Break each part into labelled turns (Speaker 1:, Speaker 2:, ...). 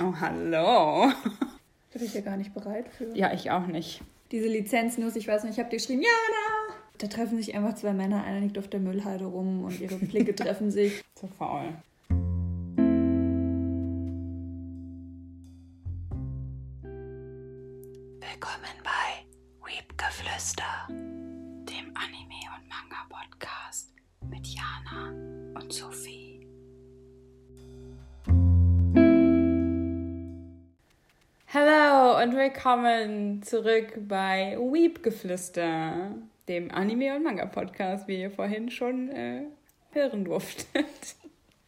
Speaker 1: Oh, hallo.
Speaker 2: Da bin ich ja gar nicht bereit für.
Speaker 1: Ja, ich auch nicht.
Speaker 2: Diese Lizenznuss, ich weiß nicht, ich habe dir geschrieben, Jana! Da treffen sich einfach zwei Männer, einer liegt auf der Müllhalde rum und ihre Blicke treffen sich.
Speaker 1: Zu faul.
Speaker 3: Willkommen bei Weepgeflüster, dem Anime- und Manga-Podcast mit Jana und Sophie.
Speaker 1: Und willkommen zurück bei Weepgeflüster, dem Anime- und Manga-Podcast, wie ihr vorhin schon äh, hören durftet.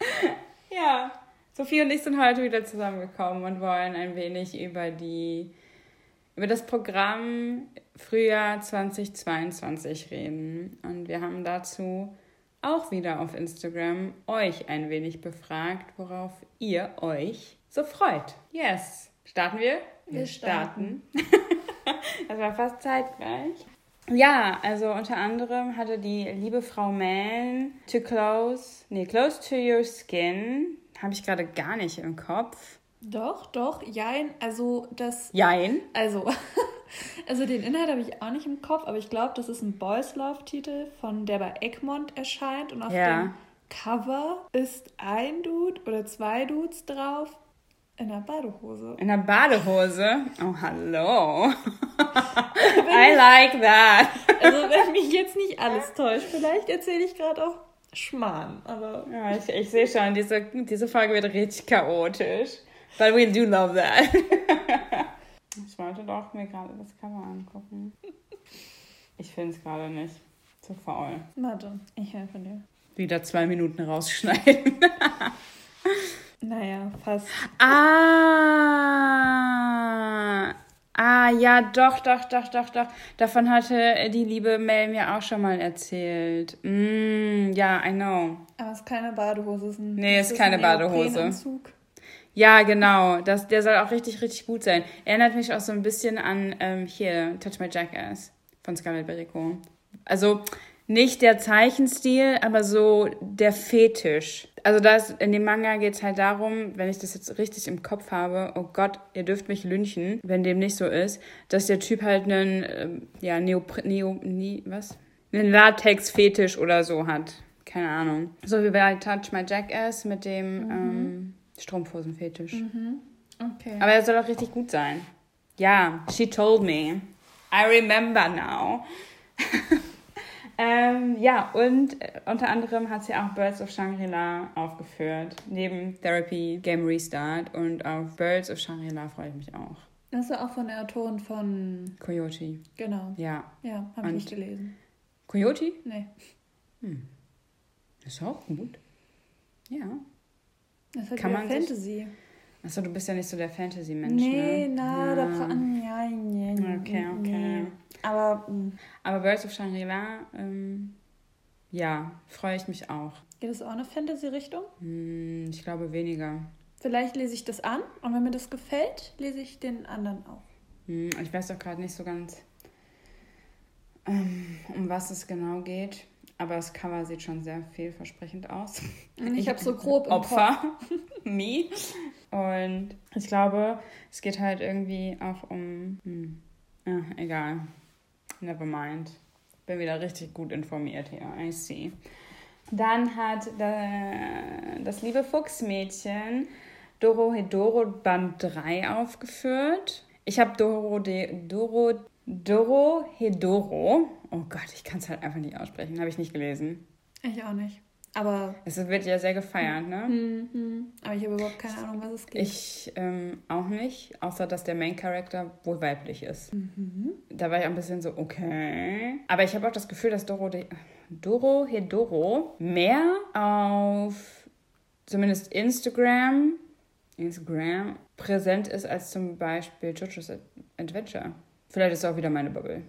Speaker 1: ja, Sophie und ich sind heute wieder zusammengekommen und wollen ein wenig über die über das Programm Frühjahr 2022 reden. Und wir haben dazu auch wieder auf Instagram euch ein wenig befragt, worauf ihr euch so freut. Yes. Starten wir?
Speaker 2: Wir starten.
Speaker 1: das war fast zeitgleich. Ja, also unter anderem hatte die liebe Frau Mann Too Close, nee, Close to Your Skin, habe ich gerade gar nicht im Kopf.
Speaker 2: Doch, doch, jein. Also das.
Speaker 1: Jein.
Speaker 2: Also, also den Inhalt habe ich auch nicht im Kopf, aber ich glaube, das ist ein Boys Love-Titel, von der bei Egmont erscheint. Und auf
Speaker 1: Ja.
Speaker 2: dem Cover ist ein Dude oder zwei Dudes drauf in einer Badehose.
Speaker 1: In der Badehose. Oh, hallo. I like that.
Speaker 2: Also, wenn mich jetzt nicht alles täuscht, vielleicht erzähle ich gerade auch Schmarrn, aber.
Speaker 1: Ja, ich, ich sehe schon, diese, diese Folge wird richtig chaotisch. But we do love that. ich wollte doch mir gerade das Cover angucken. Ich finde es gerade nicht. Zu faul.
Speaker 2: Warte, ich helfe dir.
Speaker 1: Wieder zwei Minuten rausschneiden.
Speaker 2: Naja, fast.
Speaker 1: Ah. Ah, ja, doch, doch, doch, doch, doch. Davon hatte die liebe Mel mir auch schon mal erzählt. Mm, ja, I know.
Speaker 2: Aber es ist keine Badehose. Es ist ein,
Speaker 1: Nee,
Speaker 2: es
Speaker 1: ist keine
Speaker 2: ein
Speaker 1: Badehose. Ja, genau. Das, der soll auch richtig, richtig gut sein. Erinnert mich auch so ein bisschen an ähm, hier, Touch My Jackass von Scarlett Berico. Also nicht der Zeichenstil, aber so der Fetisch. Also das, in dem Manga geht es halt darum, wenn ich das jetzt richtig im Kopf habe, oh Gott, ihr dürft mich lynchen, wenn dem nicht so ist, dass der Typ halt einen, ähm, ja, Neopre Neo, nie, was? Einen Latex-Fetisch oder so hat. Keine Ahnung. So wie bei Touch My Jackass mit dem ähm, Strumpfhosen-Fetisch.
Speaker 2: Okay.
Speaker 1: Aber er soll auch richtig gut sein. Ja, she told me. I remember now. ähm, ja, und äh, unter anderem hat sie auch Birds of Shangri-La aufgeführt. Neben Therapy, Game Restart und auf Birds of Shangri-La freue ich mich auch.
Speaker 2: Das ist ja auch von der Autorin von.
Speaker 1: Coyote.
Speaker 2: Genau.
Speaker 1: Ja.
Speaker 2: Ja, habe ich nicht gelesen.
Speaker 1: Coyote?
Speaker 2: Nee.
Speaker 1: Ist auch gut. Ja.
Speaker 2: Das ist halt
Speaker 1: Kann man sich-
Speaker 2: Fantasy.
Speaker 1: Achso, du bist ja nicht so der Fantasy-Mensch,
Speaker 2: Nee,
Speaker 1: ne?
Speaker 2: na,
Speaker 1: ja.
Speaker 2: da bra- ja, nee,
Speaker 1: Okay, okay.
Speaker 2: nee. Aber mm,
Speaker 1: Aber Birds of Shangri-La, ähm, ja, freue ich mich auch.
Speaker 2: geht es auch in eine Fantasy-Richtung?
Speaker 1: Hm, ich glaube weniger.
Speaker 2: Vielleicht lese ich das an und wenn mir das gefällt, lese ich den anderen auch.
Speaker 1: Hm, ich weiß doch gerade nicht so ganz, ähm, um was es genau geht. Aber das Cover sieht schon sehr vielversprechend aus.
Speaker 2: Ich habe so grob im
Speaker 1: Opfer. Me. Und ich glaube, es geht halt irgendwie auch um. Hm, ah, egal. Never mind. Bin wieder richtig gut informiert hier. I see. Dann hat der, das liebe Fuchsmädchen Doro Hedoro Band 3 aufgeführt. Ich habe Doro, Doro, Doro Hedoro. Oh Gott, ich kann es halt einfach nicht aussprechen. Habe ich nicht gelesen.
Speaker 2: Ich auch nicht. Aber,
Speaker 1: Es wird ja sehr gefeiert, ne?
Speaker 2: mhm. aber ich habe überhaupt keine Ahnung, was es geht.
Speaker 1: Ich ähm, auch nicht, außer dass der Main Character wohl weiblich ist. Da war ich ein bisschen so, okay. Aber ich habe auch das Gefühl, dass Doro, de, Doro Hedoro mehr auf zumindest Instagram, Instagram präsent ist als zum Beispiel JoJo's Adventure. Vielleicht ist es auch wieder meine Bubble.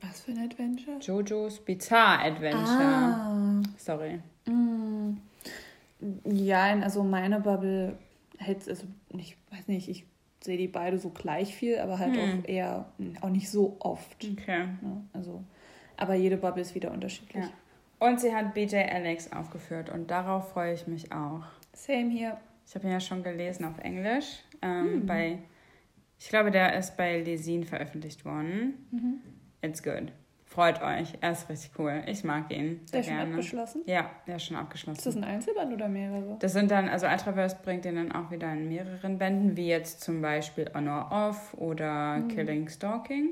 Speaker 2: was für ein Adventure?
Speaker 1: JoJo's Bizarre Adventure.
Speaker 2: Ah.
Speaker 1: Sorry.
Speaker 2: Mm. Ja, also meine Bubble hält also ich weiß nicht, ich sehe die beide so gleich viel, aber halt auch eher auch nicht so oft.
Speaker 1: Okay.
Speaker 2: Ne? Also, aber jede Bubble ist wieder unterschiedlich.
Speaker 1: Ja. Und sie hat BJ Alex aufgeführt und darauf freue ich mich auch.
Speaker 2: Same hier.
Speaker 1: Ich habe ihn ja schon gelesen auf Englisch Ähm, bei, ich glaube, der ist bei Lesin veröffentlicht worden.
Speaker 2: Mhm.
Speaker 1: It's good. Freut euch. Er ist richtig cool. Ich mag ihn.
Speaker 2: Der
Speaker 1: Sehr
Speaker 2: ist schon
Speaker 1: gerne.
Speaker 2: abgeschlossen?
Speaker 1: Ja, der ist schon
Speaker 2: Ist
Speaker 1: abgeschlossen.
Speaker 2: das ein Einzelband oder mehrere?
Speaker 1: Das sind dann, also Ultraverse bringt den dann auch wieder in mehreren Bänden, wie jetzt zum Beispiel Honor Off oder Killing Stalking.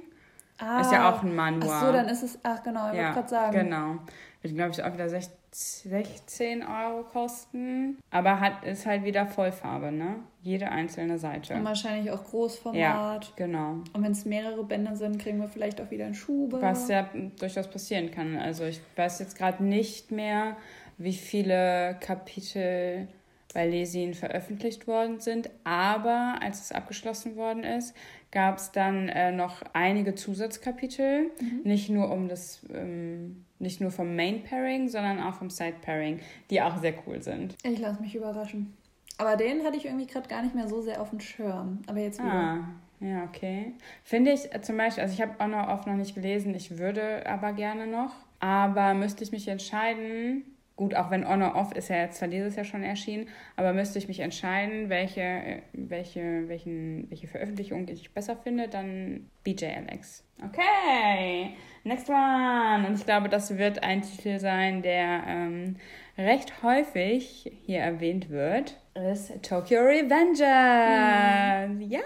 Speaker 2: Ah,
Speaker 1: Ist ja auch ein Manual.
Speaker 2: Ach so, dann ist es, ach genau, ich wollte
Speaker 1: Ja,
Speaker 2: gerade sagen.
Speaker 1: genau. Wird, glaube ich, auch wieder 16 16 Euro kosten. Aber hat, ist halt wieder Vollfarbe, ne? Jede einzelne Seite.
Speaker 2: Und wahrscheinlich auch Großformat.
Speaker 1: Ja, genau.
Speaker 2: Und wenn es mehrere Bänder sind, kriegen wir vielleicht auch wieder einen Schuber.
Speaker 1: Was ja durchaus passieren kann. Also ich weiß jetzt gerade nicht mehr, wie viele Kapitel bei Lesin veröffentlicht worden sind, aber als es abgeschlossen worden ist, gab es dann äh, noch einige Zusatzkapitel, nicht nur um das, ähm, nicht nur vom Main Pairing, sondern auch vom Side Pairing, die auch sehr cool sind.
Speaker 2: Ich lasse mich überraschen. Aber den hatte ich irgendwie gerade gar nicht mehr so sehr auf dem Schirm. Aber jetzt wieder.
Speaker 1: Ah, ja, okay. Finde ich äh, zum Beispiel, also ich habe Honor Off noch nicht gelesen, ich würde aber gerne noch. Aber müsste ich mich entscheiden, gut, auch wenn Honor Off ist ja jetzt zwar dieses Jahr schon erschienen, aber müsste ich mich entscheiden, welche, welche, welchen, welche Veröffentlichung ich besser finde, dann BJ Alex. Okay, next one. Und ich glaube, das wird ein Titel sein, der ähm, recht häufig hier erwähnt wird. Ist Tokyo Revengers. Ja.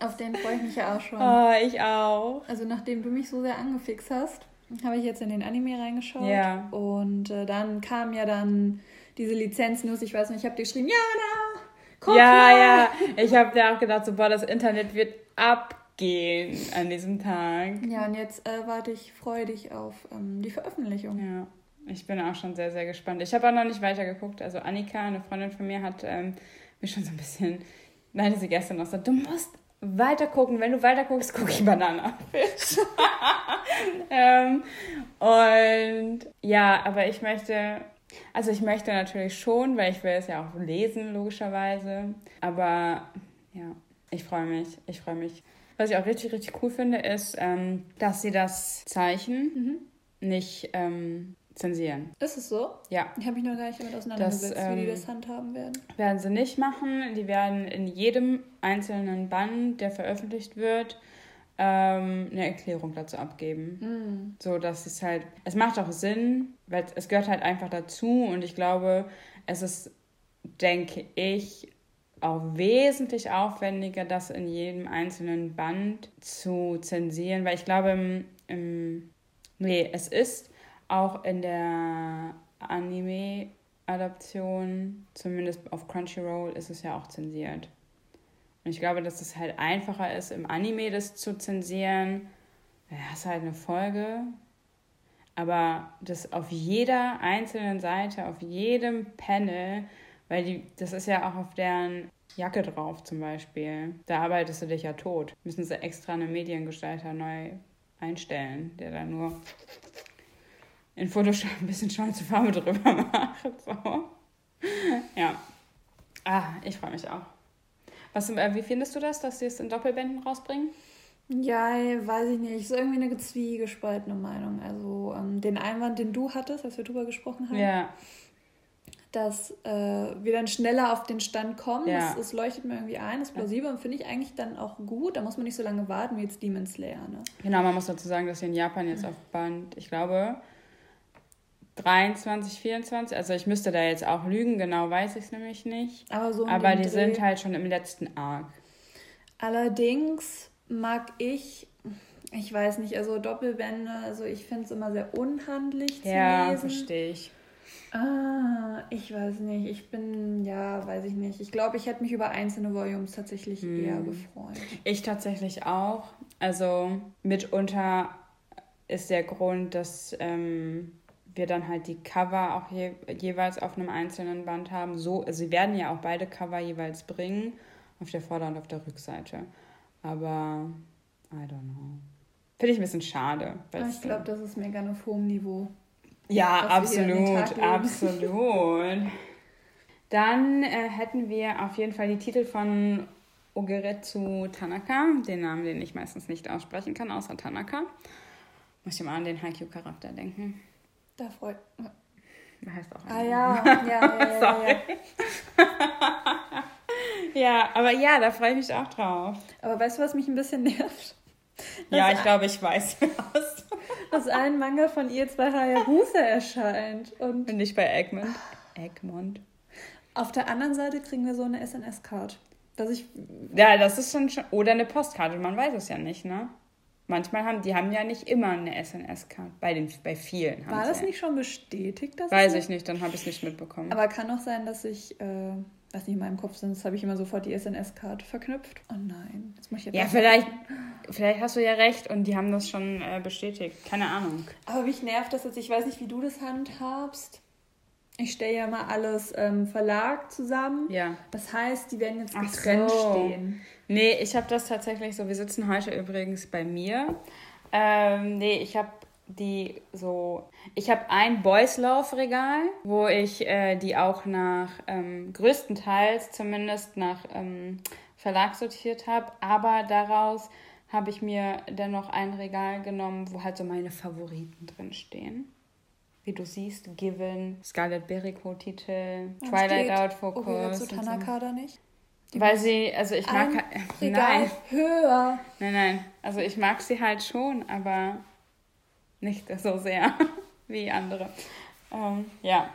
Speaker 2: Auf den freue ich mich ja auch schon.
Speaker 1: Oh, ich auch.
Speaker 2: Also nachdem du mich so sehr angefixt hast, habe ich jetzt in den Anime reingeschaut.
Speaker 1: Ja.
Speaker 2: Und äh, dann kam ja dann diese Lizenz-News. Ich weiß nicht, ich habe dir geschrieben, Jana, guck
Speaker 1: ja,
Speaker 2: mal.
Speaker 1: ja. Ich habe dir auch gedacht, so, boah, das Internet wird abgehen an diesem Tag.
Speaker 2: Ja, und jetzt äh, warte ich freudig auf ähm, die Veröffentlichung.
Speaker 1: Ja, ich bin auch schon sehr, sehr gespannt. Ich habe auch noch nicht weitergeguckt. Also Annika, eine Freundin von mir, hat ähm, mir schon so ein bisschen, meinte sie gestern noch so, du musst weiter gucken. Wenn du weiter guckst, gucke ich Bananafisch. ähm, und ja, aber ich möchte, also ich möchte natürlich schon, weil ich will es ja auch lesen, logischerweise. Aber ja, ich freue mich, ich freue mich. Was ich auch richtig, richtig cool finde, ist, ähm, dass sie das Zeichen nicht ähm, zensieren.
Speaker 2: Ist es so?
Speaker 1: Ja,
Speaker 2: Ich habe mich noch gar nicht damit auseinandergesetzt, wie die
Speaker 1: ähm,
Speaker 2: das handhaben werden.
Speaker 1: werden sie nicht machen. Die werden in jedem einzelnen Band, der veröffentlicht wird, ähm, eine Erklärung dazu abgeben.
Speaker 2: Hm.
Speaker 1: So, dass es halt, es macht auch Sinn, weil es gehört halt einfach dazu und ich glaube, es ist, denke ich, auch wesentlich aufwendiger, das in jedem einzelnen Band zu zensieren, weil ich glaube, im, im nee, es ist auch in der Anime-Adaption, zumindest auf Crunchyroll, ist es ja auch zensiert. Und ich glaube, dass es halt einfacher ist, im Anime das zu zensieren. Ja, hast halt eine Folge, aber das auf jeder einzelnen Seite, auf jedem Panel, weil die, das ist ja auch auf deren Jacke drauf zum Beispiel. Da arbeitest du dich ja tot. Müssen sie extra einen Mediengestalter neu einstellen, der da nur in Photoshop ein bisschen schwarze Farbe drüber macht. So. Ja. Ah, ich freue mich auch. Was, äh, wie findest du das, dass sie es in Doppelbänden rausbringen?
Speaker 2: Ja, weiß ich nicht. Ist irgendwie eine zwiegespaltene Meinung. Also ähm, den Einwand, den du hattest, als wir drüber gesprochen haben,
Speaker 1: Ja.
Speaker 2: dass äh, wir dann schneller auf den Stand kommen,
Speaker 1: Ja.
Speaker 2: das, das leuchtet mir irgendwie ein, das ist plausibel und finde ich eigentlich dann auch gut. Da muss man nicht so lange warten wie jetzt Demon Slayer. Ne?
Speaker 1: Genau, man muss dazu sagen, dass sie in Japan jetzt auf Band, ich glaube, 23, 24, also ich müsste da jetzt auch lügen, genau weiß ich es nämlich nicht.
Speaker 2: Aber so
Speaker 1: Aber die
Speaker 2: Dreh.
Speaker 1: sind halt schon im letzten Arc.
Speaker 2: Allerdings mag ich, ich weiß nicht, also Doppelbände, also ich finde es immer sehr unhandlich zu
Speaker 1: Ja,
Speaker 2: lesen.
Speaker 1: verstehe ich.
Speaker 2: Ah, ich weiß nicht. Ich bin, ja, weiß ich nicht. Ich glaube, ich hätte mich über einzelne Volumes tatsächlich
Speaker 1: Hm.
Speaker 2: eher gefreut.
Speaker 1: Ich tatsächlich auch. Also mitunter ist der Grund, dass ähm, wir dann halt die Cover auch je, jeweils auf einem einzelnen Band haben. So, also sie werden ja auch beide Cover jeweils bringen, auf der Vorder- und auf der Rückseite. Aber I don't know. Finde ich ein bisschen schade. es-
Speaker 2: ich glaube, das ist mega auf hohem Niveau.
Speaker 1: Ja, absolut, absolut. Dann äh, hätten wir auf jeden Fall die Titel von Ogeretsu Tanaka, den Namen, den ich meistens nicht aussprechen kann, außer Tanaka. Muss ich mal an den Haikyuu-Charakter denken.
Speaker 2: Da freut.
Speaker 1: Heißt auch
Speaker 2: Ah ja, ja, ja, ja, ja, ja.
Speaker 1: Aber ja, da freue ich mich auch drauf.
Speaker 2: Aber weißt du, was mich ein bisschen nervt?
Speaker 1: ja, ich glaube, ich weiß was.
Speaker 2: Dass ein Manga von ihr zwei Hayabusa erscheint. Und
Speaker 1: Bin ich bei Egmont. Egmont.
Speaker 2: auf der anderen Seite kriegen wir so eine SNS-Card. Dass ich.
Speaker 1: Ja, das ist schon, schon. Oder eine Postkarte, man weiß es ja nicht, ne? Manchmal haben die haben ja nicht immer eine SNS-Karte. Bei, den, bei vielen. haben
Speaker 2: War das
Speaker 1: ja.
Speaker 2: nicht schon bestätigt? Dass
Speaker 1: Weiß ich nicht, dann habe ich es nicht mitbekommen.
Speaker 2: Aber kann auch sein, dass ich. Äh, weiß nicht, in meinem Kopf sonst habe ich immer sofort die SNS-Card verknüpft. Oh nein, jetzt muss ich jetzt
Speaker 1: ja, vielleicht, vielleicht hast du ja recht und die haben das schon äh, bestätigt. Keine Ahnung.
Speaker 2: Aber mich nervt das jetzt. Ich weiß nicht, wie du das handhabst. Ich stelle ja mal alles ähm, Verlag zusammen.
Speaker 1: Ja.
Speaker 2: Das heißt, die werden jetzt getrennt
Speaker 1: so.
Speaker 2: stehen.
Speaker 1: Nee, ich habe das tatsächlich so. Wir sitzen heute übrigens bei mir. Ähm, nee, ich habe die so. Ich habe ein Boys Love Regal, wo ich äh, die auch nach ähm, größtenteils zumindest nach ähm, Verlag sortiert habe. Aber daraus habe ich mir dennoch ein Regal genommen, wo halt so meine Favoriten drin stehen. Wie du siehst, Given, Scarlet Berico Titel, Twilight Out Focus. Und so.
Speaker 2: Tanaka da nicht?
Speaker 1: Weil sie, also ich mag. Halt-
Speaker 2: Regal
Speaker 1: Nein,
Speaker 2: höher.
Speaker 1: nein, nein. Also ich mag sie halt schon, aber nicht so sehr wie andere. Ähm, ja.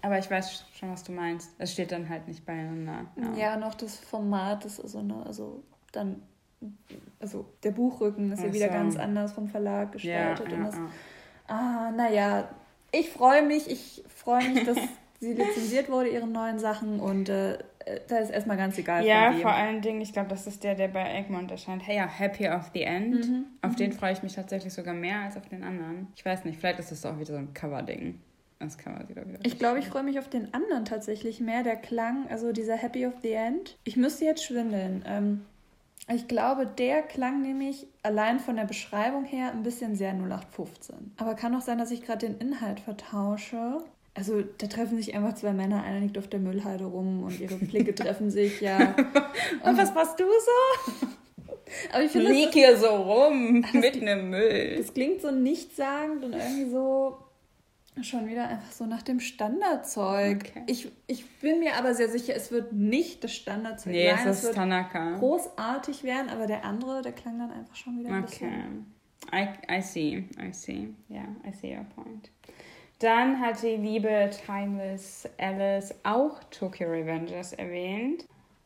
Speaker 1: Aber ich weiß schon, was du meinst. Es steht dann halt nicht beieinander.
Speaker 2: Ja, noch das Format ist also, ne, also dann, also der Buchrücken ist ja
Speaker 1: Ach
Speaker 2: wieder
Speaker 1: so.
Speaker 2: ganz anders vom Verlag
Speaker 1: Ja,
Speaker 2: gestaltet. und
Speaker 1: ja,
Speaker 2: das,
Speaker 1: ja.
Speaker 2: ah, naja, ich freue mich, ich freue mich, dass sie lizenziert wurde, ihre neuen Sachen und äh, da ist erstmal ganz egal.
Speaker 1: ja vor allen Dingen, ich glaube, das ist der, der bei Egmont erscheint. Hey, ja, Happy of the End.
Speaker 2: Mhm,
Speaker 1: Auf den freue ich mich tatsächlich sogar mehr als auf den anderen. Ich weiß nicht, vielleicht ist das auch wieder so ein Cover-Ding. Das Cover sieht auch wieder
Speaker 2: Ich glaube, ich freue mich auf den anderen tatsächlich mehr. Der Klang, also dieser Happy of the End. Ich müsste jetzt schwindeln. Ähm, ich glaube, der klang nämlich allein von der Beschreibung her ein bisschen sehr 0815. Aber kann auch sein, dass ich gerade den Inhalt vertausche. Also da treffen sich einfach zwei Männer, einer liegt auf der Müllhalde rum und ihre Blicke treffen sich, ja.
Speaker 1: Und was machst du so?
Speaker 2: Aber ich finde,
Speaker 1: Lieg
Speaker 2: das,
Speaker 1: hier so rum mit einem Müll.
Speaker 2: das klingt so nichtssagend und irgendwie so schon wieder einfach so nach dem Standardzeug.
Speaker 1: Okay.
Speaker 2: Ich, ich bin mir aber sehr sicher, es wird nicht das Standardzeug
Speaker 1: Nee,
Speaker 2: sein.
Speaker 1: es ist
Speaker 2: wird
Speaker 1: Tanaka.
Speaker 2: großartig werden, aber der andere, der klang dann einfach schon wieder ein
Speaker 1: Okay.
Speaker 2: bisschen.
Speaker 1: I, I see, I see. Yeah, I see your point. Dann hat die liebe Timeless Alice auch Tokyo Revengers erwähnt.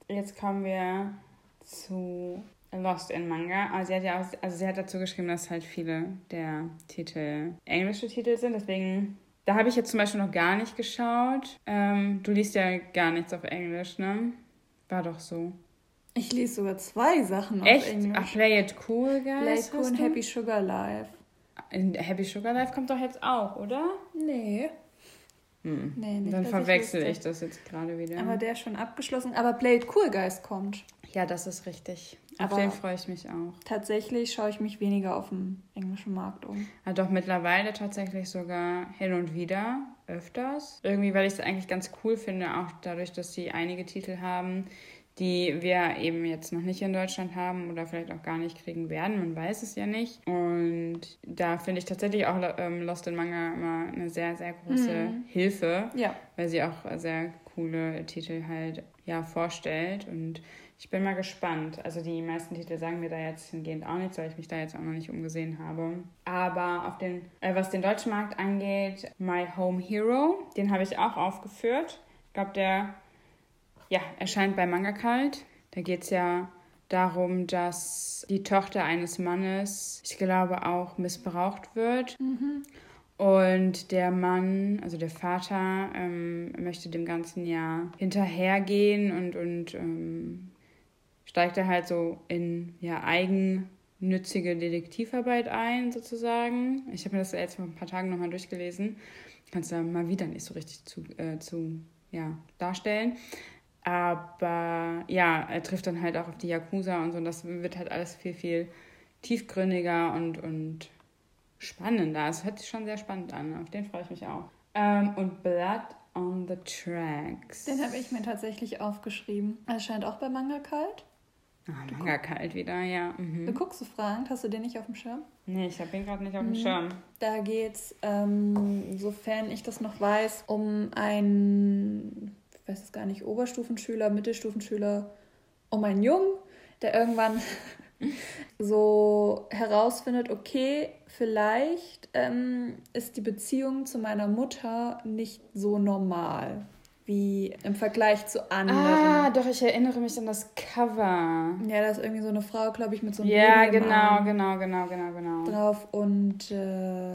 Speaker 1: Jetzt kommen wir zu Lost in Manga. Also sie hat ja auch, also sie hat dazu geschrieben, dass halt viele der Titel englische Titel sind. Deswegen, da habe ich jetzt zum Beispiel noch gar nicht geschaut. Ähm, du liest ja gar nichts auf Englisch, ne? War doch so.
Speaker 2: Ich lese sogar zwei Sachen auf
Speaker 1: Echt?
Speaker 2: Englisch.
Speaker 1: Ach, Play It Cool, Guys.
Speaker 2: Play
Speaker 1: hast
Speaker 2: Cool und? Happy Sugar Life.
Speaker 1: In Happy Sugar Life kommt doch jetzt auch, oder?
Speaker 2: Nee.
Speaker 1: Hm.
Speaker 2: Nee, nicht,
Speaker 1: Dann verwechsel
Speaker 2: wüsste.
Speaker 1: ich das jetzt gerade wieder.
Speaker 2: Aber der ist schon abgeschlossen. Aber Play It Cool Geist kommt.
Speaker 1: ja, das ist richtig. Auf
Speaker 2: Aber-
Speaker 1: den freue ich mich auch.
Speaker 2: Tatsächlich schaue ich mich weniger auf dem englischen Markt um.
Speaker 1: Ja, doch mittlerweile tatsächlich sogar hin und wieder, öfters. Irgendwie, weil ich es eigentlich ganz cool finde, auch dadurch, dass sie einige Titel haben, die wir eben jetzt noch nicht in Deutschland haben oder vielleicht auch gar nicht kriegen werden. Man weiß es ja nicht. Und da finde ich tatsächlich auch ähm, Lost in Manga immer eine sehr, sehr große Hilfe.
Speaker 2: Ja.
Speaker 1: weil sie auch sehr coole Titel halt ja vorstellt und ich bin mal gespannt. Also die meisten Titel sagen mir da jetzt hingehend auch nichts, weil ich mich da jetzt auch noch nicht umgesehen habe. Aber auf den, äh, was den deutschen Markt angeht, My Home Hero, den habe ich auch aufgeführt. Ich glaube, der ja, erscheint bei Manga Kalt. Da geht es ja darum, dass die Tochter eines Mannes, ich glaube, auch missbraucht wird. Und der Mann, also der Vater, ähm, möchte dem Ganzen ja hinterhergehen und, und ähm, steigt da halt so in ja, eigennützige Detektivarbeit ein, sozusagen. Ich habe mir das jetzt vor ein paar Tagen nochmal durchgelesen. Kannst du da mal wieder nicht so richtig zu, äh, zu ja, darstellen. Aber ja, er trifft dann halt auch auf die Yakuza und so. Und das wird halt alles viel, viel tiefgründiger und, und spannender. Es hört sich schon sehr spannend an. Auf den freue ich mich auch. Ähm, und Blood on the Tracks.
Speaker 2: Den habe ich mir tatsächlich aufgeschrieben. Erscheint auch bei Manga Kalt.
Speaker 1: Ah, Manga kalt wieder, ja. Mhm.
Speaker 2: Du guckst so fragend, hast du den nicht auf dem Schirm?
Speaker 1: Nee, ich habe ihn gerade nicht auf
Speaker 2: Mhm.
Speaker 1: dem Schirm.
Speaker 2: Da geht's, ähm, sofern ich das noch weiß, um einen, ich weiß es gar nicht, Oberstufenschüler, Mittelstufenschüler um einen Jungen, der irgendwann so herausfindet, okay, vielleicht ähm, ist die Beziehung zu meiner Mutter nicht so normal wie im Vergleich zu anderen.
Speaker 1: Ah, doch, ich erinnere mich an das Cover.
Speaker 2: Ja, da ist irgendwie so eine Frau, glaube ich, mit so einem
Speaker 1: Ja, genau, genau, genau, genau, genau.
Speaker 2: drauf und äh,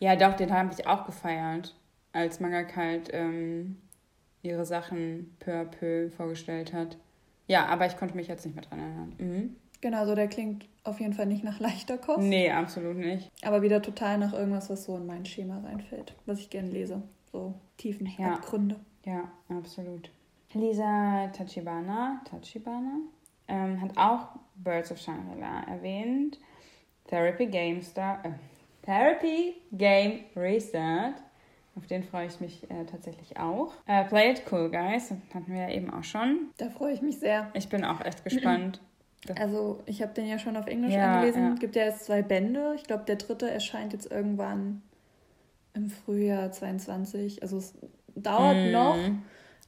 Speaker 1: Ja, doch, den habe ich auch gefeiert, als Mangaka halt ähm, ihre Sachen peu à peu vorgestellt hat. Ja, aber ich konnte mich jetzt nicht mehr dran erinnern. Mhm.
Speaker 2: genau, so der klingt auf jeden Fall nicht nach leichter Kost,
Speaker 1: Nee, absolut nicht.
Speaker 2: aber wieder total nach irgendwas, was so in mein Schema reinfällt, was ich gerne lese. So tiefen
Speaker 1: Ja.
Speaker 2: Abgründe.
Speaker 1: Ja, absolut. Lisa Tachibana, Tachibana ähm, hat auch Birds of Shangri-La erwähnt. Therapy Game Star, äh, Therapy Game Restart. Auf den freue ich mich äh, tatsächlich auch. Äh, Play It Cool, Guys. Das hatten wir ja eben auch schon.
Speaker 2: Da freue ich mich sehr.
Speaker 1: Ich bin auch echt gespannt.
Speaker 2: Also ich habe den ja schon auf Englisch
Speaker 1: Ja,
Speaker 2: angelesen.
Speaker 1: ja.
Speaker 2: Gibt ja jetzt zwei Bände. Ich glaube, der dritte erscheint jetzt irgendwann im Frühjahr 22. Also es dauert
Speaker 1: Mm.
Speaker 2: noch.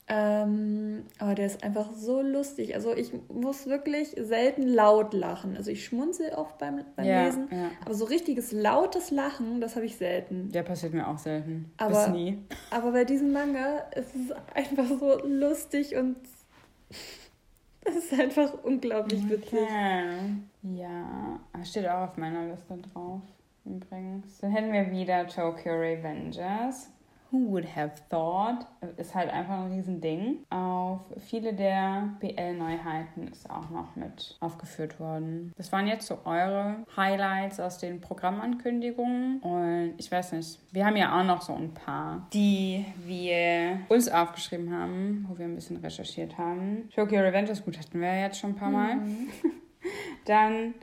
Speaker 2: Ähm, aber der ist einfach so lustig. Also ich muss wirklich selten laut lachen. Also ich schmunzel oft beim, beim
Speaker 1: Ja,
Speaker 2: Lesen.
Speaker 1: ja.
Speaker 2: Aber so richtiges lautes Lachen, das habe ich selten.
Speaker 1: Der passiert mir auch selten.
Speaker 2: Aber-
Speaker 1: Bis nie.
Speaker 2: Aber bei diesem Manga ist es einfach so lustig und es ist einfach unglaublich witzig.
Speaker 1: Okay. Ja, steht auch auf meiner Liste drauf. Übrigens. Dann hätten wir wieder Tokyo Revengers. Who would have thought? Ist halt einfach ein Riesending. Auf viele der BL-Neuheiten ist auch noch mit aufgeführt worden. Das waren jetzt so eure Highlights aus den Programmankündigungen. Und ich weiß nicht, wir haben ja auch noch so ein paar, die wir uns aufgeschrieben haben, wo wir ein bisschen recherchiert haben. Tokyo Revengers, gut, hatten wir ja jetzt schon ein paar Mal. Dann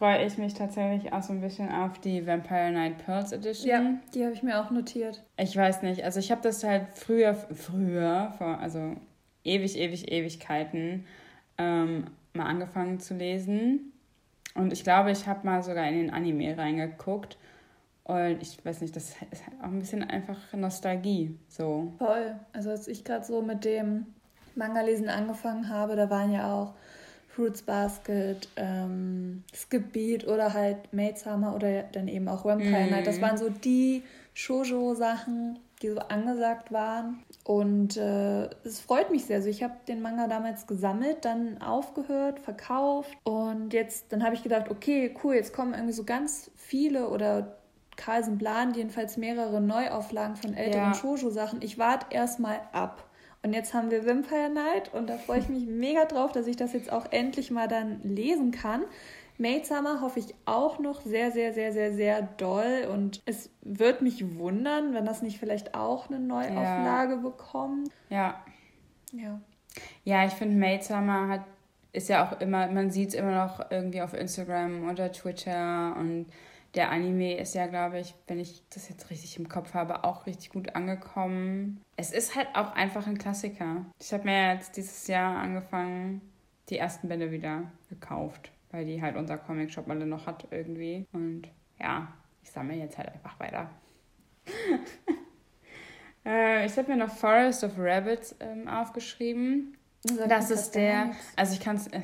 Speaker 1: freue ich mich tatsächlich auch so ein bisschen auf die Vampire Night Pearls Edition.
Speaker 2: Ja, die habe ich mir auch notiert.
Speaker 1: Ich weiß nicht, also ich habe das halt früher, früher, vor, also ewig, ewig, Ewigkeiten, ähm, mal angefangen zu lesen. Und ich glaube, ich habe mal sogar in den Anime reingeguckt. Und ich weiß nicht, das ist halt auch ein bisschen einfach Nostalgie. So.
Speaker 2: Voll. Also als ich gerade so mit dem Manga-Lesen angefangen habe, da waren ja auch Fruits Basket, ähm, Skip Beat oder halt Maid Summer oder dann eben auch Vampire
Speaker 1: Mhm.
Speaker 2: Night. Das waren so die Shoujo-Sachen, die so angesagt waren. Und äh, es freut mich sehr. Also ich habe den Manga damals gesammelt, dann aufgehört, verkauft. Und jetzt, dann habe ich gedacht, okay, cool, jetzt kommen irgendwie so ganz viele oder Carlsen Plan, jedenfalls mehrere Neuauflagen von älteren
Speaker 1: Ja.
Speaker 2: Shoujo-Sachen. Ich warte erstmal ab. Und jetzt haben wir Vampire Night und da freue ich mich mega drauf, dass ich das jetzt auch endlich mal dann lesen kann. Maid Summer hoffe ich auch noch sehr, sehr, sehr, sehr, sehr doll. Und es wird mich wundern, wenn das nicht vielleicht auch eine Neuauflage bekommt.
Speaker 1: Ja.
Speaker 2: Ja.
Speaker 1: Ja, ich finde Maid Summer hat, ist ja auch immer, man sieht es immer noch irgendwie auf Instagram oder Twitter und der Anime ist ja, glaube ich, wenn ich das jetzt richtig im Kopf habe, auch richtig gut angekommen. Es ist halt auch einfach ein Klassiker. Ich habe mir jetzt dieses Jahr angefangen, die ersten Bände wieder gekauft, weil die halt unser Comic-Shop alle noch hat irgendwie. Und ja, ich sammle jetzt halt einfach weiter. äh, ich habe mir noch Forest of Rabbits ähm, aufgeschrieben. Das
Speaker 2: mir
Speaker 1: ist der, also ich kann es, äh,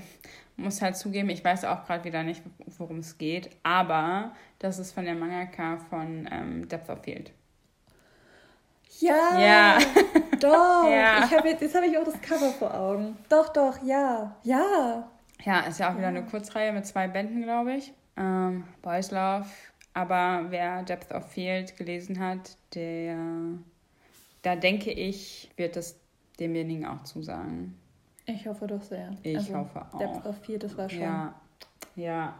Speaker 1: muss halt zugeben, ich weiß auch gerade wieder nicht, worum es geht, aber das ist von der Mangaka von ähm, Depth of Field.
Speaker 2: Ja,
Speaker 1: Ja.
Speaker 2: doch.
Speaker 1: Ja.
Speaker 2: Ich hab jetzt jetzt habe ich auch das Cover vor Augen. Doch, doch, ja. Ja.
Speaker 1: Ja, ist ja auch wieder eine Kurzreihe mit zwei Bänden, glaube ich. Ähm, Boys Love. Aber wer Depth of Field gelesen hat, der, da denke ich, wird es demjenigen auch zusagen.
Speaker 2: Ich hoffe doch sehr.
Speaker 1: Ich
Speaker 2: also,
Speaker 1: hoffe auch.
Speaker 2: Depth of Field, das war schon.
Speaker 1: Ja, ja,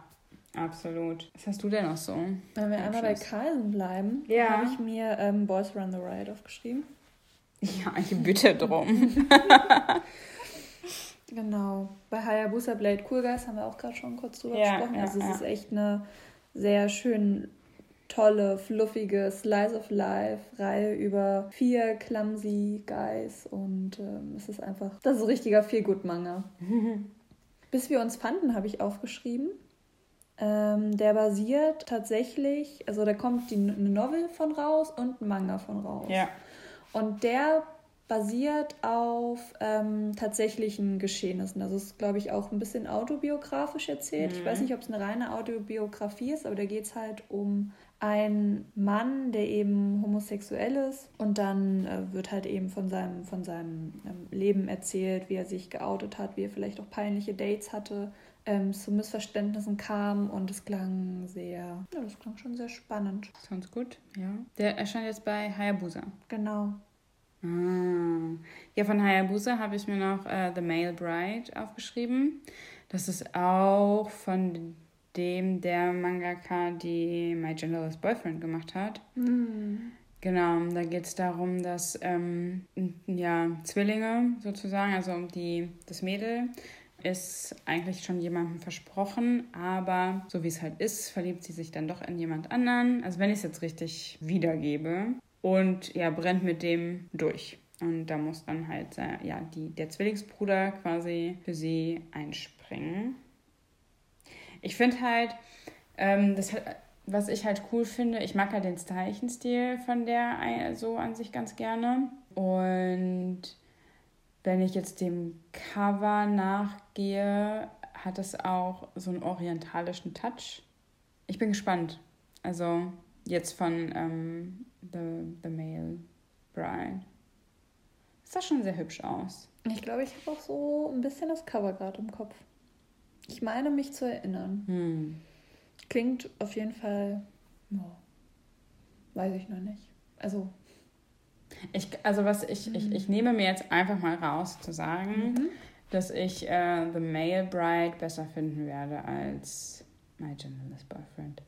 Speaker 1: absolut. Was hast du denn noch so?
Speaker 2: Wenn wir einmal bei? Carlsen bleiben,
Speaker 1: Ja.
Speaker 2: habe ich mir ähm, Boys Run the Riot aufgeschrieben.
Speaker 1: Ja, ich bitte drum.
Speaker 2: Genau. Bei Hayabusa Blade Cool Guys haben wir auch gerade schon kurz drüber
Speaker 1: Ja,
Speaker 2: gesprochen.
Speaker 1: ja,
Speaker 2: also es ist echt eine sehr schön tolle, fluffige Slice of Life Reihe über vier clumsy Guys und ähm, es ist einfach, das ist ein richtiger Feelgood-Manga. Bis wir uns fanden, habe ich aufgeschrieben. Ähm, der basiert tatsächlich, also da kommt die, eine Novel von raus und ein Manga von raus.
Speaker 1: Ja.
Speaker 2: Und der basiert auf ähm, tatsächlichen Geschehnissen. Also es ist, glaube ich, auch ein bisschen autobiografisch erzählt. Mhm. Ich weiß nicht, ob es eine reine Autobiografie ist, aber da geht es halt um einen Mann, der eben homosexuell ist und dann äh, wird halt eben von seinem, von seinem ähm, Leben erzählt, wie er sich geoutet hat, wie er vielleicht auch peinliche Dates hatte, ähm, zu Missverständnissen kam und es klang sehr, ja, das klang schon sehr spannend.
Speaker 1: Sounds gut, ja. Der erscheint jetzt bei Hayabusa.
Speaker 2: Genau.
Speaker 1: Ah. Ja, von Hayabusa habe ich mir noch äh, The Male Bride aufgeschrieben. Das ist auch von dem der Mangaka, die My Genderless Boyfriend gemacht hat.
Speaker 2: Mm.
Speaker 1: Genau, da geht es darum, dass ähm, ja, Zwillinge sozusagen, also die, das Mädel, ist eigentlich schon jemandem versprochen, aber so wie es halt ist, verliebt sie sich dann doch in jemand anderen. Also wenn ich es jetzt richtig wiedergebe und ja, brennt mit dem durch. Und da muss dann halt ja, die, der Zwillingsbruder quasi für sie einspringen. Ich finde halt, ähm, das, was ich halt cool finde, ich mag halt den Zeichenstil von der so an sich ganz gerne. Und wenn ich jetzt dem Cover nachgehe, hat es auch so einen orientalischen Touch. Ich bin gespannt. Also jetzt von ähm, The, The Male Bride. Das sah schon sehr hübsch aus.
Speaker 2: Ich glaube, ich habe auch so ein bisschen das Cover gerade im Kopf. Ich meine mich zu erinnern.
Speaker 1: Hm.
Speaker 2: Klingt auf jeden Fall, oh, weiß ich noch nicht. Also.
Speaker 1: Ich, also was ich, mhm. ich, ich nehme mir jetzt einfach mal raus zu sagen, mhm. dass ich äh, The Male Bride besser finden werde als My Genderless Boyfriend.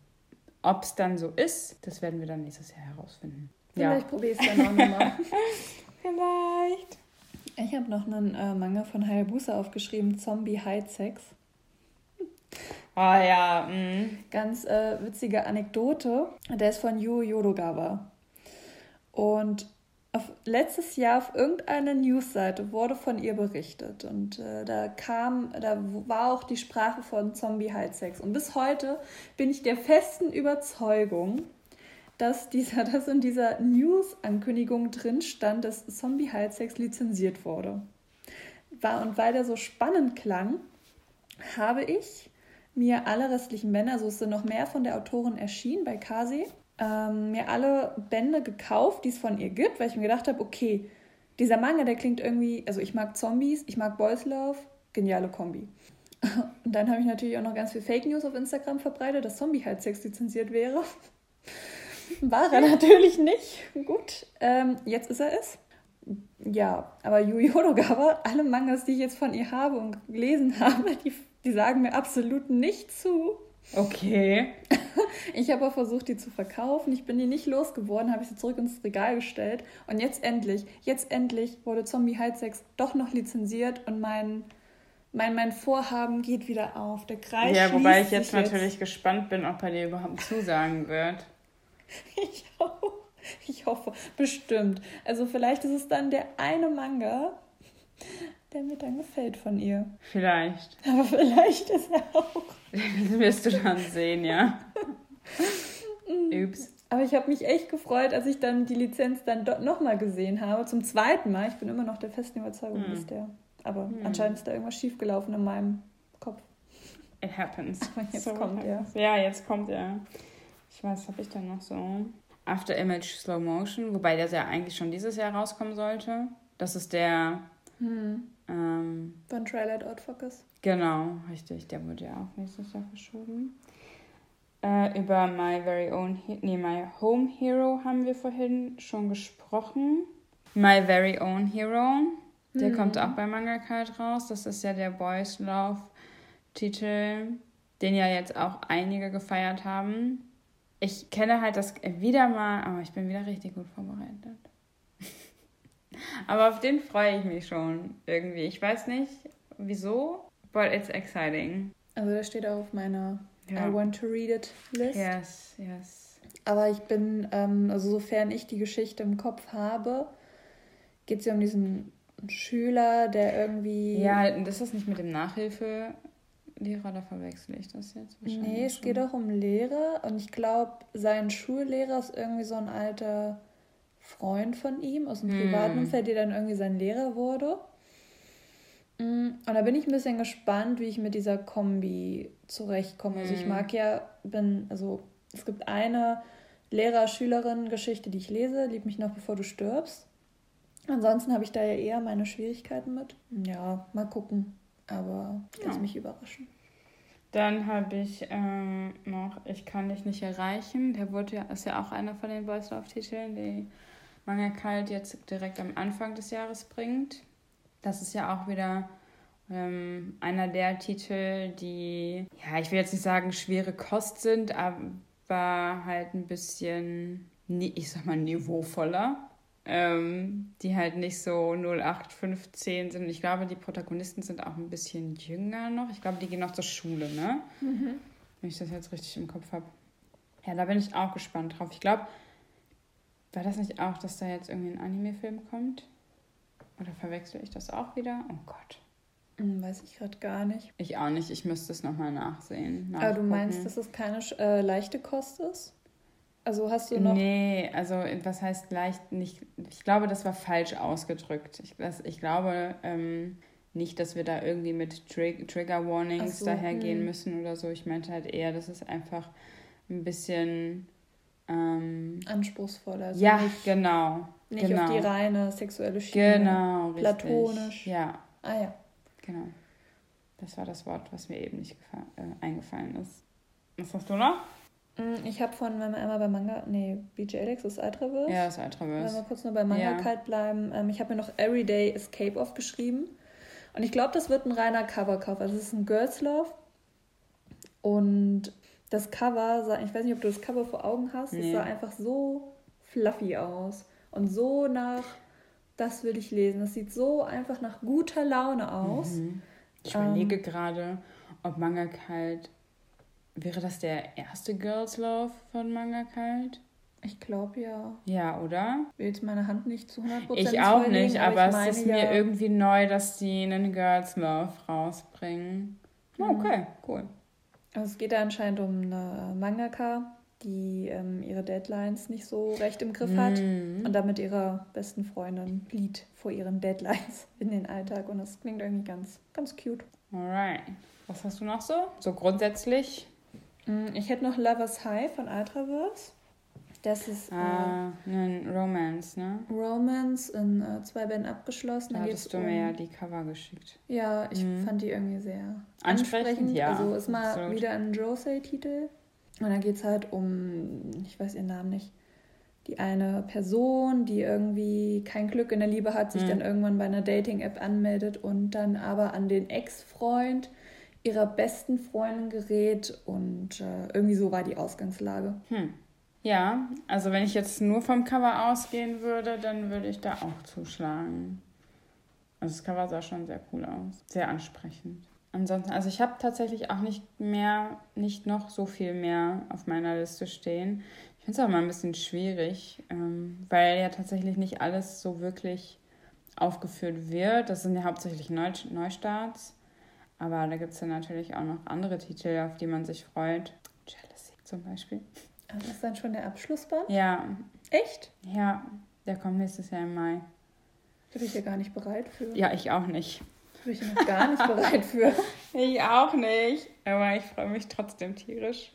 Speaker 1: Ob es dann so ist, das werden wir dann nächstes Jahr herausfinden.
Speaker 2: Vielleicht ja. probiere ich es dann auch nochmal.
Speaker 1: Vielleicht.
Speaker 2: Ich habe noch einen äh, Manga von Hayabusa aufgeschrieben, Zombie Hide Sex.
Speaker 1: Ah ja. Mm.
Speaker 2: Ganz äh, witzige Anekdote. Der ist von Yu Yodogawa. Und auf, letztes Jahr auf irgendeiner Newsseite wurde von ihr berichtet. Und äh, da kam, da war auch die Sprache von Zombie Hide Sex. Und bis heute bin ich der festen Überzeugung, dass, dieser, dass in dieser News-Ankündigung drin stand, dass Zombie Hide Sex lizenziert wurde. War, und weil der so spannend klang, habe ich mir alle restlichen Bände, also es sind noch mehr von der Autorin erschienen bei Kasi, ähm, mir alle Bände gekauft, die es von ihr gibt, weil ich mir gedacht habe, okay, dieser Manga, der klingt irgendwie, also ich mag Zombies, ich mag Boys Love, geniale Kombi. Und dann habe ich natürlich auch noch ganz viel Fake News auf Instagram verbreitet, dass Zombie halt sex lizenziert wäre. War er natürlich nicht. Gut, ähm, jetzt ist er es. Ja, aber Yu Yodogawa, alle Mangas, die ich jetzt von ihr habe und gelesen habe, die die sagen mir absolut nicht zu.
Speaker 1: Okay.
Speaker 2: Ich habe auch versucht, die zu verkaufen. Ich bin die nicht losgeworden, habe ich sie zurück ins Regal gestellt. Und jetzt endlich, jetzt endlich wurde Zombie Heidsex doch noch lizenziert und mein, mein, mein Vorhaben geht wieder auf. Der Kreis
Speaker 1: Ja, wobei ich jetzt natürlich jetzt. gespannt bin, ob er dir überhaupt zusagen wird.
Speaker 2: Ich auch. Ich hoffe, bestimmt. Also vielleicht ist es dann der eine Manga, der mir dann gefällt von ihr.
Speaker 1: Vielleicht.
Speaker 2: Aber vielleicht ist er auch.
Speaker 1: Das wirst du dann sehen, ja.
Speaker 2: Ups. Aber ich habe mich echt gefreut, als ich dann die Lizenz dann nochmal gesehen habe. Zum zweiten Mal. Ich bin immer noch der festen Überzeugung, hm. ist der. Aber hm. anscheinend ist da irgendwas schiefgelaufen in meinem Kopf.
Speaker 1: It happens.
Speaker 2: Aber jetzt so kommt er.
Speaker 1: Ja, jetzt kommt er. Ich weiß, habe ich dann noch so. After Image Slow Motion, wobei der ja eigentlich schon dieses Jahr rauskommen sollte. Das ist der
Speaker 2: hm.
Speaker 1: Ähm,
Speaker 2: Von Twilight Outfocus.
Speaker 1: Genau, richtig. Der wurde ja auch nächstes Jahr verschoben. Äh, über My Very Own, nee, My Home Hero haben wir vorhin schon gesprochen. My Very Own Hero, der mhm. kommt auch bei Manga Card raus. Das ist ja der Boys Love Titel, den ja jetzt auch einige gefeiert haben. Ich kenne halt das wieder mal, aber ich bin wieder richtig gut vorbereitet. Aber auf den freue ich mich schon irgendwie. Ich weiß nicht wieso, but it's exciting.
Speaker 2: Also der steht auch auf meiner ja. I want to read it List.
Speaker 1: Yes, yes.
Speaker 2: Aber ich bin, ähm, also sofern ich die Geschichte im Kopf habe, geht es ja um diesen Schüler, der irgendwie.
Speaker 1: Ja, das ist nicht mit dem Nachhilfelehrer, da verwechsel ich das jetzt
Speaker 2: wahrscheinlich. Nee, es schon. geht auch um Lehre und ich glaube, sein Schullehrer ist irgendwie so ein alter Freund von ihm aus dem
Speaker 1: Hm.
Speaker 2: privaten Umfeld, der dann irgendwie sein Lehrer wurde. Mm, Und da bin ich ein bisschen gespannt, wie ich mit dieser Kombi zurechtkomme. Also ich
Speaker 1: Hm.
Speaker 2: mag ja, bin, also es gibt eine Lehrer-Schülerin-Geschichte, die ich lese, Lieb mich noch, bevor du stirbst. Ansonsten habe ich da ja eher meine Schwierigkeiten mit. Ja, mal gucken. Aber ich lasse
Speaker 1: Ja.
Speaker 2: mich überraschen.
Speaker 1: Dann habe ich ähm, noch Ich kann dich nicht erreichen. Der wurde ja, ist ja auch einer von den Boys Love Titeln, die Manga Kalt jetzt direkt am Anfang des Jahres bringt. Das ist ja auch wieder ähm, einer der Titel, die, ja, ich will jetzt nicht sagen schwere Kost sind, aber halt ein bisschen, ich sag mal, niveauvoller. Ähm, die halt nicht so 0815 sind. Ich glaube, die Protagonisten sind auch ein bisschen jünger noch. Ich glaube, die gehen noch zur Schule, ne? Wenn ich das jetzt richtig im Kopf habe. Ja, da bin ich auch gespannt drauf. Ich glaube, war das nicht auch, dass da jetzt irgendwie ein Anime-Film kommt? Oder verwechsel ich das auch wieder? Oh Gott.
Speaker 2: Hm, weiß ich gerade gar nicht.
Speaker 1: Ich auch nicht. Ich müsste es nochmal nachsehen.
Speaker 2: Aber du meinst, dass es keine äh, leichte Kost ist? Also hast du noch.
Speaker 1: Nee, also was heißt leicht nicht. Ich glaube, das war falsch ausgedrückt. Ich, das, ich glaube ähm, nicht, dass wir da irgendwie mit Trig Trigger Warnings
Speaker 2: so,
Speaker 1: dahergehen
Speaker 2: hm.
Speaker 1: müssen oder so. Ich meinte halt eher, dass es einfach ein bisschen. Ähm,
Speaker 2: anspruchsvoller. Also
Speaker 1: ja,
Speaker 2: nicht,
Speaker 1: genau.
Speaker 2: nicht
Speaker 1: genau.
Speaker 2: auf die reine sexuelle Schiene.
Speaker 1: Genau, richtig.
Speaker 2: platonisch.
Speaker 1: Ja,
Speaker 2: Ah ja.
Speaker 1: genau. Das war das Wort, was mir eben nicht äh, eingefallen ist. Was hast du noch?
Speaker 2: Mm, Ich habe von, wenn wir einmal bei Manga, nee, BJ Alex ist Ultraverse.
Speaker 1: Ja, das
Speaker 2: Wenn wir kurz nur bei Manga
Speaker 1: Ja.
Speaker 2: kalt bleiben. Ähm, ich habe mir noch Everyday Escape aufgeschrieben. Und ich glaube, das wird ein reiner Coverkauf. Also es ist ein Girls Love. Und das Cover, sah, ich weiß nicht, ob du das Cover vor Augen hast, es
Speaker 1: Nee.
Speaker 2: sah einfach so fluffy aus. Und so nach, das will ich lesen. Das sieht so einfach nach guter Laune aus.
Speaker 1: Mhm. Ich
Speaker 2: Ähm.
Speaker 1: überlege gerade, ob Manga Kalt. Wäre das der erste Girls Love von Manga Kalt?
Speaker 2: Ich glaube ja.
Speaker 1: Ja, oder?
Speaker 2: Will jetzt meine Hand nicht zu 100%
Speaker 1: Ich auch nicht, aber,
Speaker 2: meine
Speaker 1: es ist mir
Speaker 2: ja-
Speaker 1: irgendwie neu, dass die einen Girls Love rausbringen.
Speaker 2: Mhm.
Speaker 1: okay, cool.
Speaker 2: Also es geht da anscheinend um eine Mangaka, die ähm, ihre Deadlines nicht so recht im Griff hat
Speaker 1: Mhm.
Speaker 2: und damit ihrer besten Freundin flieht vor ihren Deadlines in den Alltag. Und das klingt irgendwie ganz, ganz cute.
Speaker 1: Alright. Was hast du noch so? So grundsätzlich?
Speaker 2: Mm, Ich hätte noch Lovers High von Ultraverse. Das ist
Speaker 1: Ah, ein Romance, ne?
Speaker 2: äh, Romance in äh, zwei Bänden abgeschlossen.
Speaker 1: Da hattest du
Speaker 2: um,
Speaker 1: mir ja die Cover geschickt.
Speaker 2: Ja, ich
Speaker 1: Mhm.
Speaker 2: fand die irgendwie sehr
Speaker 1: Ansprechend, ja,
Speaker 2: Also ist mal
Speaker 1: absolut.
Speaker 2: wieder ein Josei-Titel. Und da geht es halt um, ich weiß ihren Namen nicht, die eine Person, die irgendwie kein Glück in der Liebe hat, sich
Speaker 1: Mhm.
Speaker 2: dann irgendwann bei einer Dating-App anmeldet und dann aber an den Ex-Freund ihrer besten Freundin gerät. Und äh, irgendwie so war die Ausgangslage.
Speaker 1: Hm. Ja, also wenn ich jetzt nur vom Cover ausgehen würde, dann würde ich da auch zuschlagen. Also das Cover sah schon sehr cool aus. Sehr ansprechend. Ansonsten, also ich habe tatsächlich auch nicht mehr, nicht noch so viel mehr auf meiner Liste stehen. Ich finde es auch mal ein bisschen schwierig, ähm, weil ja tatsächlich nicht alles so wirklich aufgeführt wird. Das sind ja hauptsächlich Neu Neustarts. Aber da gibt es dann natürlich auch noch andere Titel, auf die man sich freut. Jealousy zum Beispiel.
Speaker 2: Das ist dann schon der Abschlussband?
Speaker 1: Ja,
Speaker 2: Echt?
Speaker 1: ja, der kommt nächstes Jahr im Mai.
Speaker 2: Da bin ich ja gar nicht bereit für.
Speaker 1: Ja, ich auch nicht.
Speaker 2: Da bin ich ja noch gar nicht bereit für.
Speaker 1: Ich auch nicht. Aber ich freue mich trotzdem tierisch.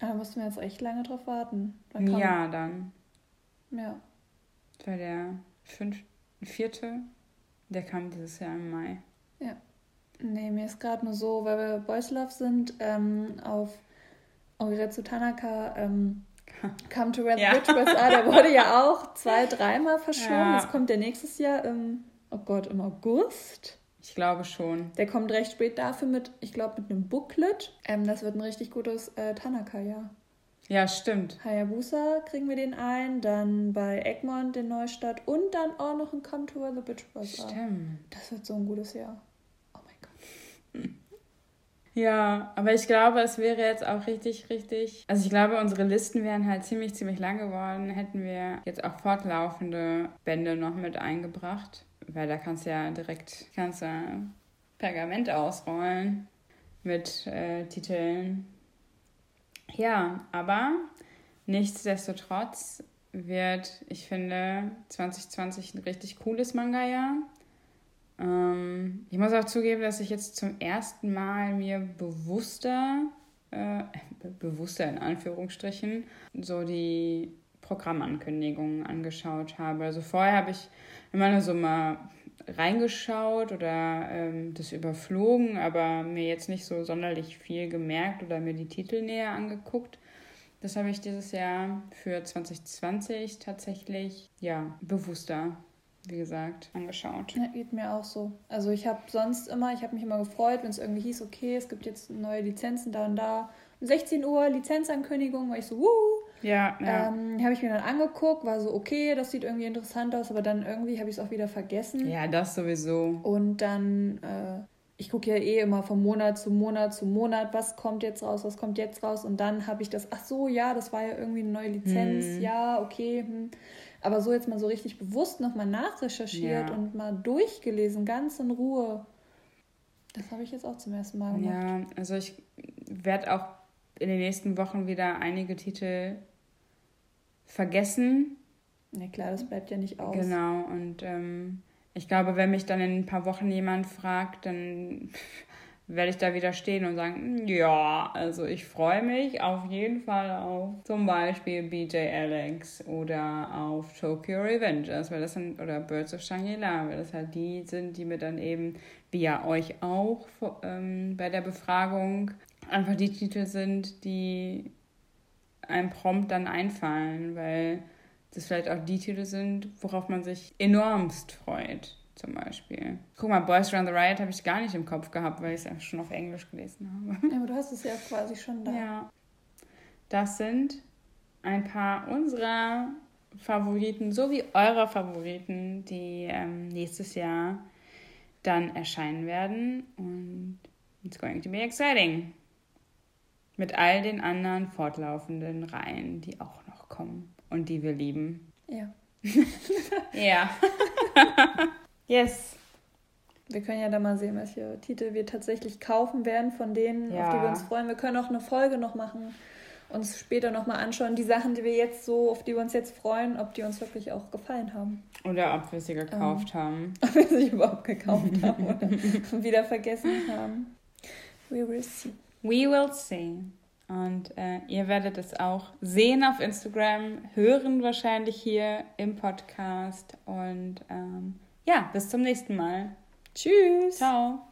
Speaker 2: Ah, Da mussten wir jetzt echt lange drauf warten. Dann
Speaker 1: Ja, dann.
Speaker 2: Ja.
Speaker 1: Das war der fünfte, vierte. Der kam dieses Jahr im Mai.
Speaker 2: Nee, mir ist gerade nur so, weil wir Boys Love sind, ähm, auf Oiretsu Tanaka, ähm, Come to Red
Speaker 1: Ja.
Speaker 2: Witch USA, der wurde ja auch zwei, dreimal verschoben.
Speaker 1: Ja.
Speaker 2: Das kommt der nächstes Jahr im, oh Gott, im August.
Speaker 1: Ich glaube schon.
Speaker 2: Der kommt recht spät dafür mit, ich glaube, mit einem Booklet. Ähm, das wird ein richtig gutes äh, Tanaka-Jahr.
Speaker 1: Ja, stimmt.
Speaker 2: Hayabusa kriegen wir den ein, dann bei Egmont den Neustart und dann auch noch ein Come to Where the Bitch USA.
Speaker 1: Stimmt.
Speaker 2: Das wird so ein gutes Jahr. Oh mein Gott.
Speaker 1: Ja, aber ich glaube, es wäre jetzt auch richtig, richtig. Also ich glaube, unsere Listen wären halt ziemlich, ziemlich lang geworden, hätten wir jetzt auch fortlaufende Bände noch mit eingebracht. Weil da kannst du ja direkt kannst du Pergament ausrollen mit äh, Titeln. Ja, aber nichtsdestotrotz wird, ich finde, 2020 ein richtig cooles Manga-Jahr. Ähm, ich muss auch zugeben, dass ich jetzt zum ersten Mal mir bewusster, äh, bewusster in Anführungsstrichen, so die Programmankündigungen angeschaut habe. Also vorher habe ich immer nur so mal reingeschaut oder ähm, das überflogen, aber mir jetzt nicht so sonderlich viel gemerkt oder mir die Titel näher angeguckt. Das habe ich dieses Jahr für 2020 tatsächlich ja bewusster, wie gesagt, angeschaut.
Speaker 2: Ja, geht mir auch so. Also ich habe sonst immer, ich habe mich immer gefreut, wenn es irgendwie hieß, okay, es gibt jetzt neue Lizenzen da und da. Um 16 Uhr Lizenzankündigung, war ich so, wuh, ja, ja. Ähm, habe ich mir dann angeguckt, war so, okay, das sieht irgendwie interessant aus, aber dann irgendwie habe ich es auch wieder vergessen.
Speaker 1: Ja, das sowieso.
Speaker 2: Und dann, äh, ich gucke ja eh immer von Monat zu Monat zu Monat, was kommt jetzt raus, was kommt jetzt raus. Und dann habe ich das, ach so, ja, das war ja irgendwie eine neue Lizenz, hm. ja, okay. Hm. Aber so jetzt mal so richtig bewusst nochmal nachrecherchiert ja. und mal durchgelesen, ganz in Ruhe. Das habe ich jetzt auch zum ersten Mal
Speaker 1: gemacht. Ja, also ich werde auch in den nächsten Wochen wieder einige Titel vergessen.
Speaker 2: Ja klar, das bleibt ja nicht aus.
Speaker 1: Genau, und ähm, ich glaube, wenn mich dann in ein paar Wochen jemand fragt, dann werde ich da wieder stehen und sagen, hm, ja, also ich freue mich auf jeden Fall auf zum Beispiel BJ Alex oder auf Tokyo Revengers, weil das sind, oder Birds of Shangri-La, weil das halt die sind, die mir dann eben, wie ja euch auch ähm, bei der Befragung, einfach die Titel sind, die einem prompt dann einfallen, weil das vielleicht auch die Titel sind, worauf man sich enormst freut, zum Beispiel. Guck mal, Boys Run the Riot habe ich gar nicht im Kopf gehabt, weil ich es schon auf Englisch gelesen habe.
Speaker 2: Ja, aber du hast es ja quasi schon da.
Speaker 1: Ja. Das sind ein paar unserer Favoriten sowie eurer Favoriten, die ähm, nächstes Jahr dann erscheinen werden. Und it's going to be exciting. Mit all den anderen fortlaufenden Reihen, die auch noch kommen und die wir lieben.
Speaker 2: Ja.
Speaker 1: ja. yes.
Speaker 2: Wir können ja dann mal sehen, welche Titel wir tatsächlich kaufen werden, von denen, ja. auf die wir uns freuen. Wir können auch eine Folge noch machen, uns später nochmal anschauen, die Sachen, die wir jetzt so, auf die wir uns jetzt freuen, ob die uns wirklich auch gefallen haben.
Speaker 1: Oder ob wir sie gekauft ähm, haben.
Speaker 2: Ob wir sie überhaupt gekauft haben oder wieder vergessen haben. We will see.
Speaker 1: We will see. Und äh, ihr werdet es auch sehen auf Instagram, hören wahrscheinlich hier im Podcast. Und ähm, ja, bis zum nächsten Mal.
Speaker 2: Tschüss.
Speaker 1: Ciao.